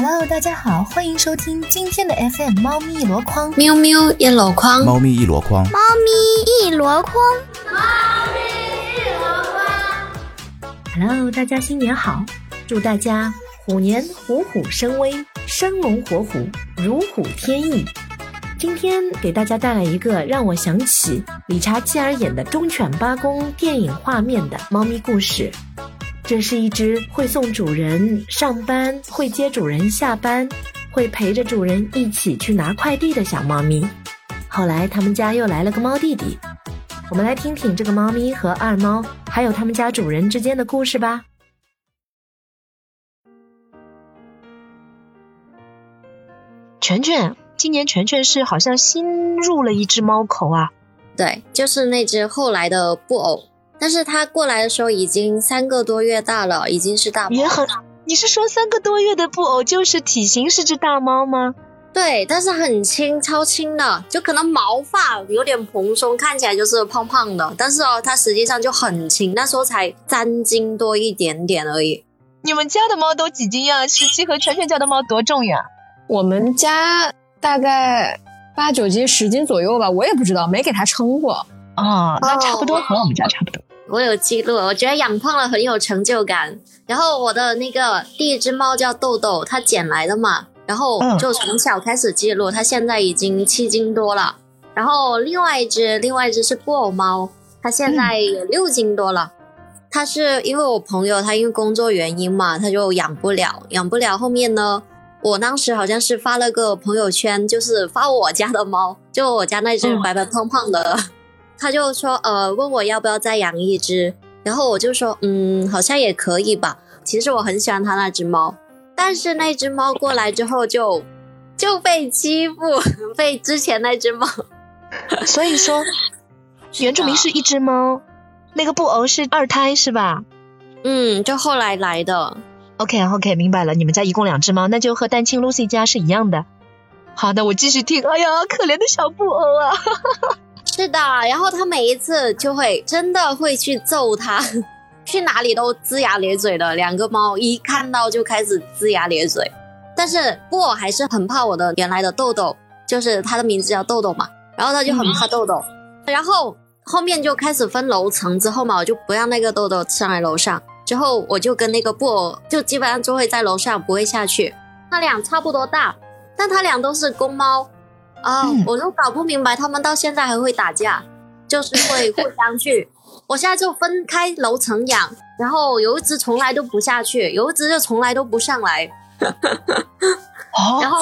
Hello，大家好，欢迎收听今天的 FM 猫咪一箩筐，喵喵一箩筐，猫咪一箩筐，猫咪一箩筐。Hello，大家新年好！祝大家虎年虎虎生威，生龙活虎，如虎添翼。今天给大家带来一个让我想起理查基尔演的《忠犬八公》电影画面的猫咪故事。这是一只会送主人上班、会接主人下班、会陪着主人一起去拿快递的小猫咪。后来他们家又来了个猫弟弟，我们来听听这个猫咪和二猫还有他们家主人之间的故事吧。全全，今年全全是好像新入了一只猫口啊。对，就是那只后来的布偶，但是它过来的时候已经三个多月大了，已经是大猫也很，你是说三个多月的布偶就是体型是只大猫吗？对，但是很轻，超轻的，就可能毛发有点蓬松，看起来就是胖胖的，但是哦，它实际上就很轻，那时候才三斤多一点点而已。你们家的猫都几斤呀？十七和全全家的猫多重呀？我们家大概八九斤、十斤左右吧，我也不知道，没给它称过。哦，那差不多和我们家差不多。我有记录，我觉得养胖了很有成就感。然后我的那个第一只猫叫豆豆，它捡来的嘛，然后就从小开始记录，它现在已经七斤多了。然后另外一只，另外一只是布偶猫，它现在有六斤多了。它是因为我朋友他因为工作原因嘛，他就养不了，养不了。后面呢，我当时好像是发了个朋友圈，就是发我家的猫，就我家那只白白胖胖的。他就说，呃，问我要不要再养一只，然后我就说，嗯，好像也可以吧。其实我很喜欢他那只猫，但是那只猫过来之后就就被欺负，被之前那只猫。所以说，原住民是一只猫，那个布偶是二胎是吧？嗯，就后来来的。OK OK，明白了，你们家一共两只猫，那就和蛋清 Lucy 家是一样的。好的，我继续听。哎呀，可怜的小布偶啊！是的，然后他每一次就会真的会去揍他，去哪里都龇牙咧嘴的。两个猫一看到就开始龇牙咧嘴，但是布偶还是很怕我的原来的豆豆，就是它的名字叫豆豆嘛，然后它就很怕豆豆，然后后面就开始分楼层之后嘛，我就不让那个豆豆上来楼上，之后我就跟那个布偶就基本上就会在楼上不会下去，它俩差不多大，但它俩都是公猫。啊、嗯我都搞不明白，他们到现在还会打架，就是会互相去。我现在就分开楼层养，然后有一只从来都不下去，有一只就从来都不上来，哦 然后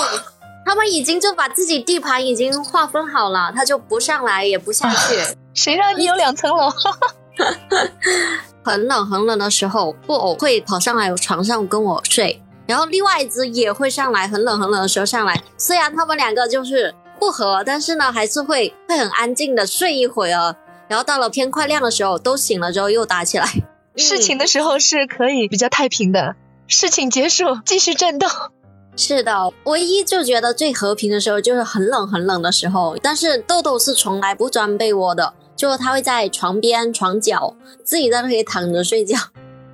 他们已经就把自己地盘已经划分好了，它就不上来也不下去。谁让你有两层楼？很冷很冷的时候，布偶会跑上来床上跟我睡，然后另外一只也会上来，很冷很冷的时候上来。虽然他们两个就是不和，但是呢，还是会会很安静的睡一会儿，然后到了天快亮的时候，都醒了之后又打起来。事情的时候是可以比较太平的，事情结束继续战斗。是的，唯一就觉得最和平的时候就是很冷很冷的时候，但是豆豆是从来不钻被窝的，就他会在床边、床角自己在那里躺着睡觉，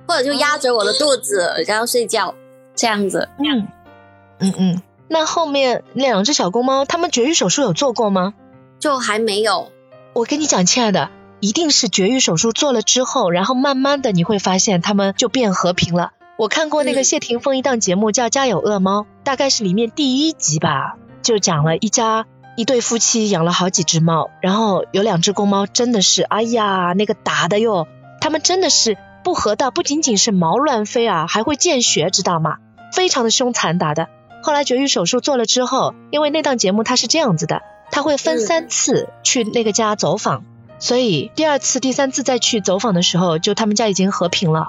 或者就压着我的肚子然后睡觉，这样子。嗯嗯嗯。那后面两只小公猫，它们绝育手术有做过吗？就还没有。我跟你讲，亲爱的，一定是绝育手术做了之后，然后慢慢的你会发现它们就变和平了。我看过那个嗯谢霆锋一档节目叫《家有恶猫》，大概是里面第一集吧，就讲了一家一对夫妻养了好几只猫，然后有两只公猫真的是，哎呀，那个打的哟，它们真的是不和道不仅仅是毛乱飞啊，还会见血，知道吗？非常的凶残打的。后来绝育手术做了之后，因为那档节目它是这样子的，他会分嗯三次去那个家走访，所以第二次、第三次再去走访的时候，就他们家已经和平了。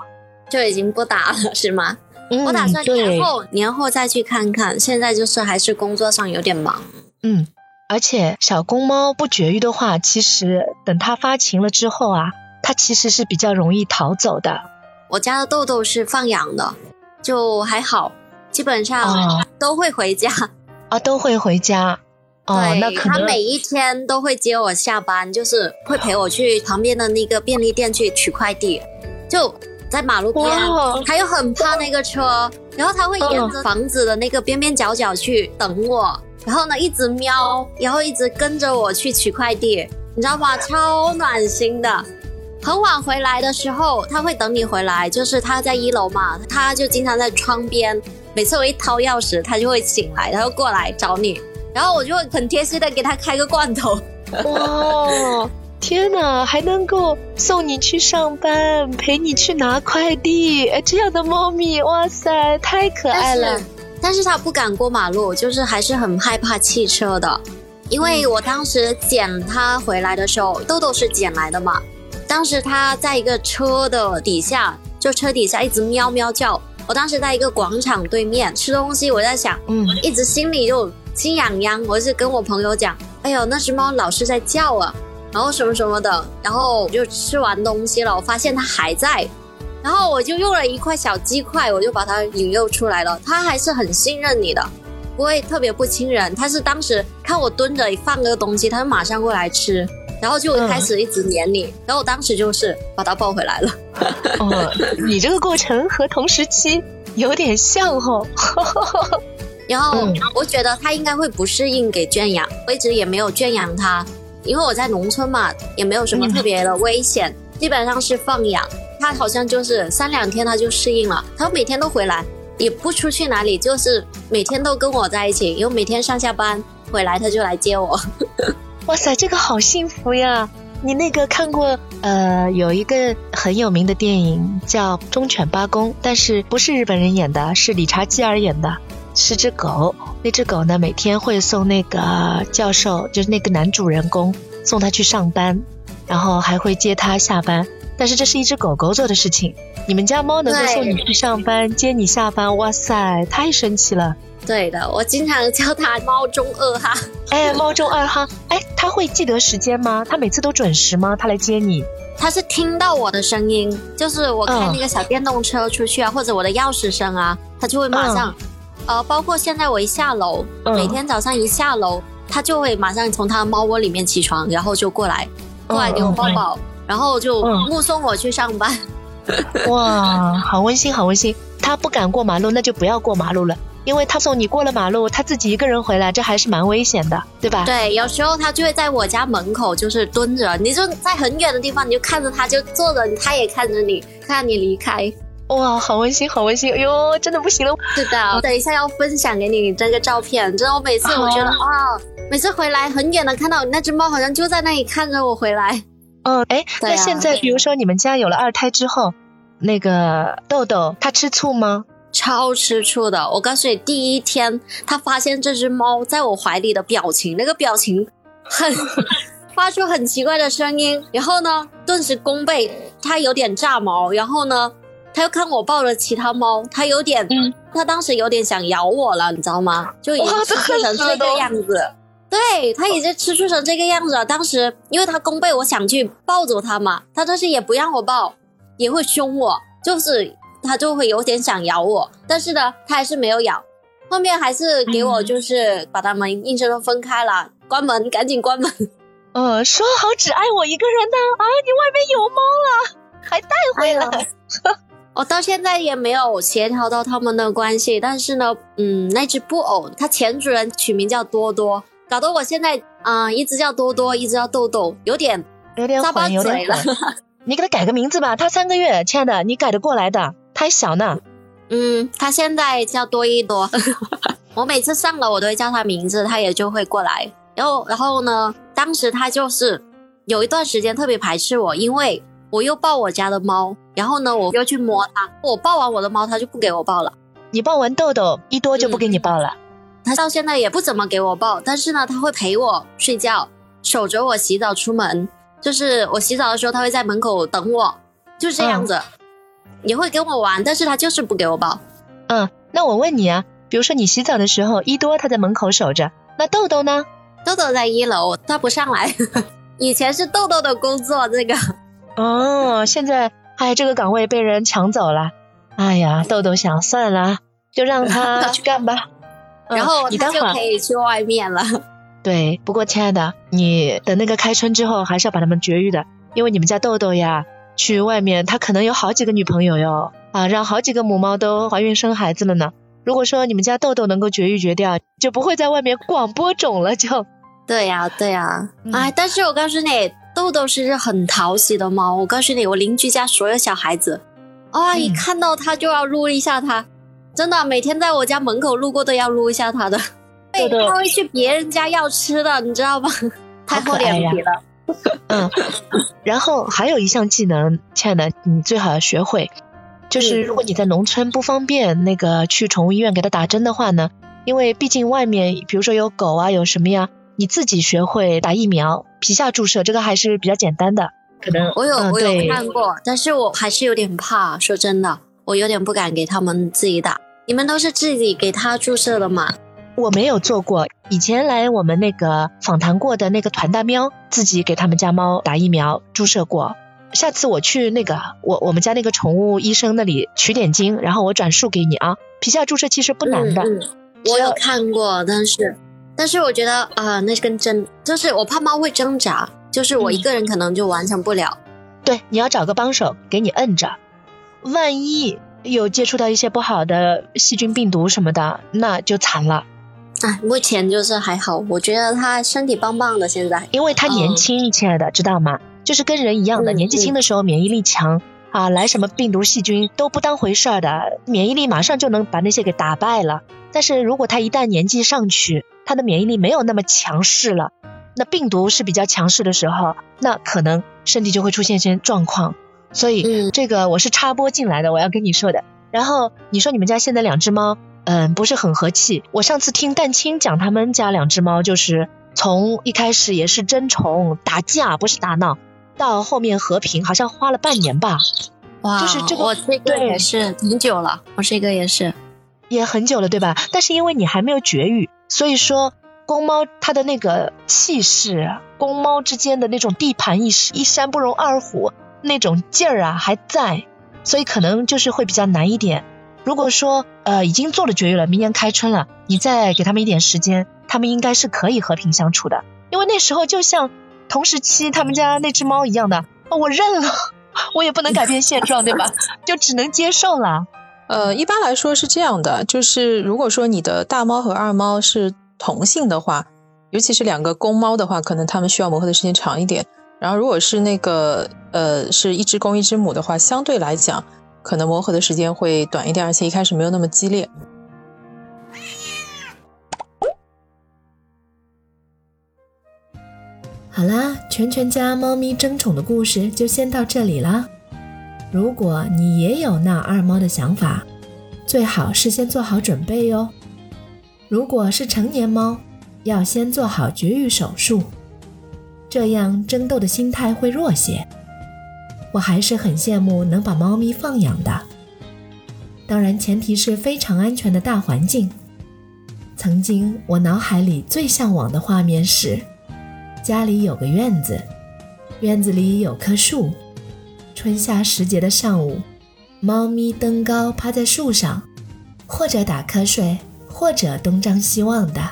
就已经不打了，是吗？嗯，我打算年后年后再去看看。现在就是还是工作上有点忙。嗯，而且小公猫不绝育的话，其实等它发情了之后啊，它其实是比较容易逃走的。我家的豆豆是放养的，就还好，基本上哦都会回家。啊，都会回家。哦，那可能他每一天都会接我下班，就是会陪我去旁边的那个便利店去取快递。就在马路边，他又很怕那个车，然后他会沿着房子的那个边边角角去等我，然后呢一直瞄，然后一直跟着我去取快递，你知道吗？超暖心的。很晚回来的时候，他会等你回来，就是他在一楼嘛，他就经常在窗边。每次我一掏钥匙，他就会醒来，他就过来找你，然后我就会很贴心的给他开个罐头。哇，天哪，还能够送你去上班，陪你去拿快递，哎，这样的猫咪，哇塞，太可爱了。但是它不敢过马路，就是还是很害怕汽车的，因为我当时捡它回来的时候，豆豆是捡来的嘛。当时它在一个车的底下，就车底下一直喵喵叫。我当时在一个广场对面吃东西，我在想，嗯，一直心里就心痒痒。我是跟我朋友讲，哎呦，那只猫老是在叫啊，然后什么什么的。然后就吃完东西了，我发现它还在，然后我就用了一块小鸡块，我就把它引诱出来了。它还是很信任你的，不会特别不亲人。它是当时看我蹲着放个东西，它就马上过来吃。然后就开始一直黏你，然后我当时就是把他抱回来了。哦，你这个过程和同时期有点像哦。然后我觉得他应该会不适应给圈养，我一直也没有圈养它，因为我在农村嘛，也没有什么特别的危险，基本上是放养。他好像就是三两天他就适应了，他每天都回来，也不出去哪里，就是每天都跟我在一起，因为每天上下班回来他就来接我。哇塞，这个好幸福呀！你那个看过呃，有一个很有名的电影叫《忠犬八公》，但是不是日本人演的，是理查基尔演的，是只狗。那只狗呢，每天会送那个教授，就是那个男主人公，送他去上班，然后还会接他下班。但是这是一只狗狗做的事情。你们家猫能够送你去上班，接你下班，哇塞，太神奇了！对的，我经常叫它猫中二哈。哎，猫中二哈，哎，它会记得时间吗？它每次都准时吗？它来接你？它是听到我的声音，就是我开那个小电动车出去啊，或者我的钥匙声啊，它就会马上。呃，包括现在我一下楼，每天早上一下楼，它就会马上从它的猫窝里面起床，然后就过来，过来给我抱抱，然后就目送我去上班。哇，好温馨，好温馨。它不敢过马路，那就不要过马路了。因为他送你过了马路，他自己一个人回来，这还是蛮危险的，对吧？对，有时候他就会在我家门口，就是蹲着，你就在很远的地方，你就看着他，就坐着，他也看着你，看你离开。哇，好温馨，好温馨！哎呦，真的不行了。是的，我等一下要分享给你这个照片。真的，我每次我觉得啊，每次回来很远的看到那只猫，好像就在那里看着我回来。嗯，哎，那现在比如说你们家有了二胎之后，那个豆豆它吃醋吗？超吃醋的！我告诉你，第一天他发现这只猫在我怀里的表情，那个表情很 发出很奇怪的声音，然后呢，顿时弓背，它有点炸毛，然后呢，他又看我抱着其他猫，他有点，他当时有点想咬我了，你知道吗？就已经吃醋成这个样子，对他已经吃醋成这个样子了。当时因为他弓背，我想去抱住他嘛，他但是也不让我抱，也会凶我，就是。它就会有点想咬我，但是呢，它还是没有咬。后面还是给我就是把它们硬生生分开了，关门，赶紧关门。呃，说好只爱我一个人的啊！你外面有猫了，还带回来。我到现在也没有协调到他们的关系，但是呢，嗯，那只布偶它前主人取名叫多多，搞得我现在啊，一直叫多多，一直叫豆豆，有点有点混，有点了。你给它改个名字吧，它三个月，亲爱的，你改得过来的。太小呢，嗯，他现在叫多一多，我每次上楼我都会叫他名字，他也就会过来。然后，然后呢，当时他就是有一段时间特别排斥我，因为我又抱我家的猫，然后呢，我又去摸它，我抱完我的猫，它就不给我抱了。你抱完豆豆一多就不给你抱了，他到现在也不怎么给我抱，但是呢，他会陪我睡觉，守着我洗澡出门，就是我洗澡的时候，他会在门口等我，就这样子。也会跟我玩，但是他就是不给我抱。嗯，那我问你啊，比如说你洗澡的时候，一多他在门口守着，那豆豆呢？豆豆在一楼，他不上来。以前是豆豆的工作，这个。哦，现在哎，这个岗位被人抢走了。哎呀，豆豆想算了，就让他 去干吧。然后他就可以去外面了。对，不过亲爱的，你等那个开春之后，还是要把他们绝育的，因为你们家豆豆呀。去外面，他可能有好几个女朋友哟，啊，让好几个母猫都怀孕生孩子了呢。如果说你们家豆豆能够绝育绝掉，就不会在外面广播种了。就，对呀，对呀，哎，但是我告诉你，豆豆是只很讨喜的猫。我告诉你，我邻居家所有小孩子，啊，一看到它就要撸一下它，真的，每天在我家门口路过都要撸一下它的。对，它会去别人家要吃的，你知道吧？太厚脸皮了。嗯，然后还有一项技能，亲爱的，你最好要学会。就是如果你在农村不方便那个去宠物医院给它打针的话呢，因为毕竟外面比如说有狗啊有什么呀，你自己学会打疫苗，皮下注射这个还是比较简单的。可能我有我有看过，但是我还是有点怕。说真的，我有点不敢给他们自己打。你们都是自己给他注射的吗？我没有做过，以前来我们那个访谈过的那个团大喵自己给他们家猫打疫苗注射过。下次我去那个我我们家那个宠物医生那里取点经，然后我转述给你啊。皮下注射其实不难的，我有看过，但是但是我觉得啊，那根针就是我怕猫会挣扎，就是我一个人可能就完成不了。对，你要找个帮手给你摁着，万一有接触到一些不好的细菌、病毒什么的，那就惨了。哎，目前就是还好，我觉得他身体棒棒的，现在因为他年轻，亲爱的，知道吗？就是跟人一样的，年纪轻的时候免疫力强啊，来什么病毒细菌都不当回事儿的，免疫力马上就能把那些给打败了。但是如果他一旦年纪上去，他的免疫力没有那么强势了，那病毒是比较强势的时候，那可能身体就会出现一些状况。所以这个我是插播进来的，我要跟你说的。然后你说你们家现在两只猫，嗯，不是很和气。我上次听蛋清讲他们家两只猫，就是从一开始也是争宠打架，不是打闹。到后面和平好像花了半年吧，哇，就是这个，我这个也是挺久了，我这个也是，也很久了，对吧？但是因为你还没有绝育，所以说公猫它的那个气势，公猫之间的那种地盘意识，一山不容二虎那种劲儿啊还在，所以可能就是会比较难一点。如果说呃已经做了绝育了，明年开春了，你再给他们一点时间，他们应该是可以和平相处的，因为那时候就像。同时期他们家那只猫一样的，我认了，我也不能改变现状，对吧？就只能接受了。呃，一般来说是这样的，就是如果说你的大猫和二猫是同性的话，尤其是两个公猫的话，可能它们需要磨合的时间长一点。然后如果是那个呃是一只公一只母的话，相对来讲可能磨合的时间会短一点，而且一开始没有那么激烈。好啦，全全家猫咪争宠的故事就先到这里啦。如果你也有闹二猫的想法，最好事先做好准备哟。如果是成年猫，要先做好绝育手术，这样争斗的心态会弱些。我还是很羡慕能把猫咪放养的，当然前提是非常安全的大环境。曾经我脑海里最向往的画面是。家里有个院子，院子里有棵树。春夏时节的上午，猫咪登高趴在树上，或者打瞌睡，或者东张西望的，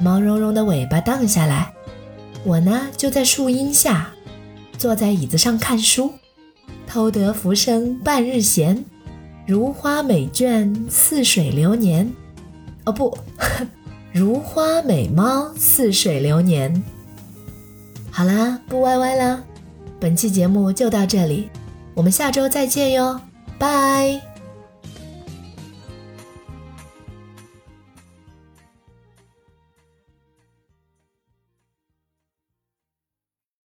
毛茸茸的尾巴荡下来。我呢，就在树荫下，坐在椅子上看书，偷得浮生半日闲，如花美眷似水流年。哦不，如花美猫似水流年。好啦，不歪歪啦，本期节目就到这里，我们下周再见哟，拜。